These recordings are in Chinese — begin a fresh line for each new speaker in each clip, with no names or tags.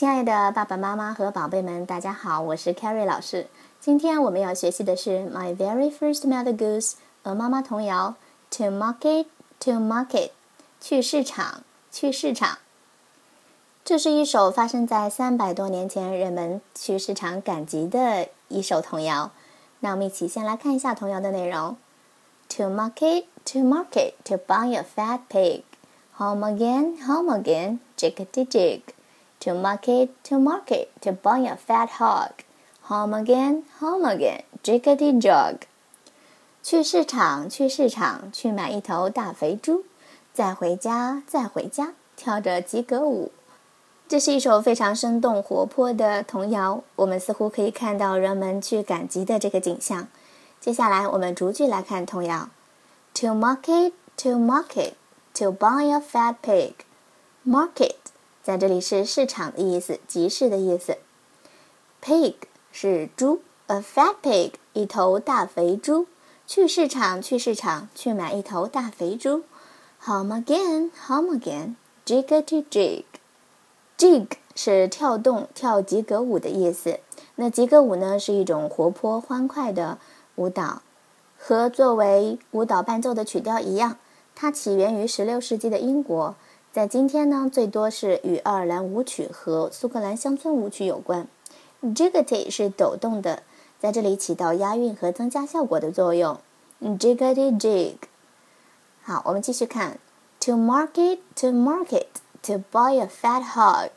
亲爱的爸爸妈妈和宝贝们，大家好，我是 Carrie 老师。今天我们要学习的是 My Very First Mother Goose 鹅妈妈童谣 To Market To Market 去市场去市场。这是一首发生在三百多年前人们去市场赶集的一首童谣。那我们一起先来看一下童谣的内容：To market to market to buy a fat pig. Home again, home again, Jiggit Jig To market, to market, to buy a fat hog. Home again, home again, jiggity jog. 去市场，去市场，去买一头大肥猪，再回家，再回家，跳着吉格舞。这是一首非常生动活泼的童谣，我们似乎可以看到人们去赶集的这个景象。接下来，我们逐句来看童谣：To market, to market. To buy a fat pig, market 在这里是市场的意思，集市的意思。Pig 是猪，a fat pig 一头大肥猪。去市场，去市场，去买一头大肥猪。Home again, home again, jig to jig. Jig 是跳动、跳吉格舞的意思。那吉格舞呢，是一种活泼欢快的舞蹈，和作为舞蹈伴奏的曲调一样。它起源于16世纪的英国，在今天呢，最多是与爱尔兰舞曲和苏格兰乡村舞曲有关。Jiggity 是抖动的，在这里起到押韵和增加效果的作用。Jiggity jig。好，我们继续看。To market, to market, to buy a fat hog.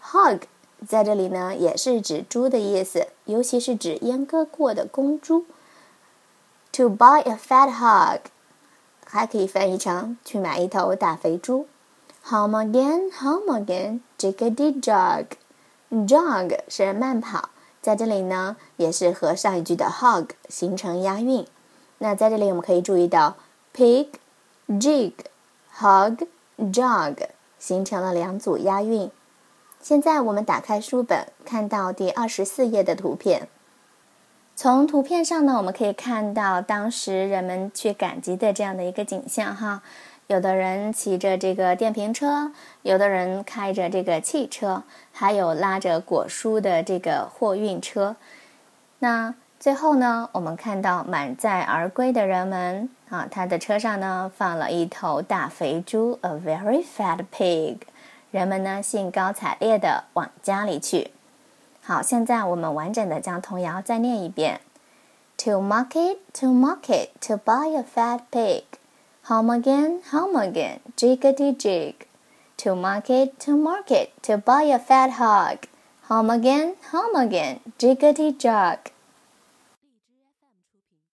Hog 在这里呢，也是指猪的意思，尤其是指阉割过的公猪。To buy a fat hog. 还可以翻译成去买一头大肥猪。Home again, home again, jiggity jog. Jog 是慢跑，在这里呢也是和上一句的 hog 形成押韵。那在这里我们可以注意到 pig, jig, hog, jog 形成了两组押韵。现在我们打开书本，看到第二十四页的图片。从图片上呢，我们可以看到当时人们去赶集的这样的一个景象哈。有的人骑着这个电瓶车，有的人开着这个汽车，还有拉着果蔬的这个货运车。那最后呢，我们看到满载而归的人们啊，他的车上呢放了一头大肥猪，a very fat pig。人们呢兴高采烈地往家里去。好，现在我们完整的将童谣再念一遍：To market, to market, to buy a fat pig. Home again, home again, jiggity jig. To market, to market, to buy a fat hog. Home again, home again, jiggity jog.